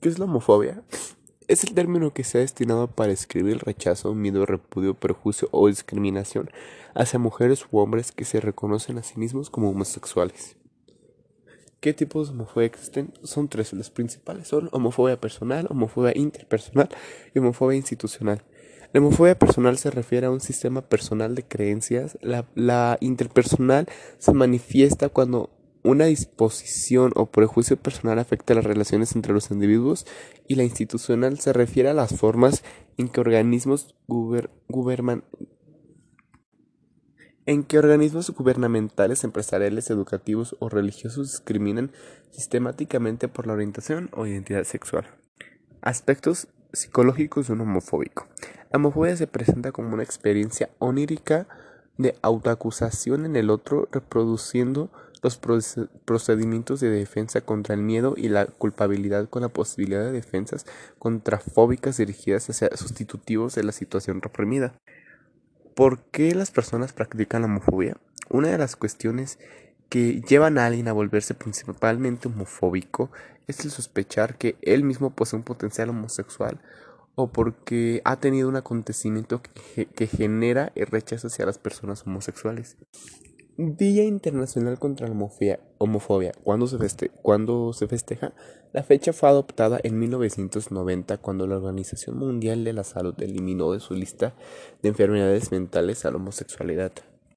¿Qué es la homofobia? Es el término que se ha destinado para describir el rechazo, miedo, repudio, perjuicio o discriminación hacia mujeres u hombres que se reconocen a sí mismos como homosexuales. ¿Qué tipos de homofobia existen? Son tres los principales. Son homofobia personal, homofobia interpersonal y homofobia institucional. La homofobia personal se refiere a un sistema personal de creencias. La interpersonal se manifiesta cuando una disposición o prejuicio personal afecta las relaciones entre los individuos y la institucional se refiere a las formas en que organismos en que organismos gubernamentales, empresariales, educativos o religiosos discriminan sistemáticamente por la orientación o identidad sexual. Aspectos psicológicos de un homofóbico. La homofobia se presenta como una experiencia onírica de autoacusación en el otro, reproduciendo los procedimientos de defensa contra el miedo y la culpabilidad con la posibilidad de defensas contrafóbicas dirigidas hacia sustitutivos de la situación reprimida. ¿Por qué las personas practican la homofobia? Una de las cuestiones que llevan a alguien a volverse principalmente homofóbico es el sospechar que él mismo posee un potencial homosexual o porque ha tenido un acontecimiento que, que genera el rechazo hacia las personas homosexuales. Día Internacional contra la Homofobia. ¿Cuándo se, se festeja? La fecha fue adoptada en 1990 cuando la Organización Mundial de la Salud eliminó de su lista de enfermedades mentales a la homosexualidad.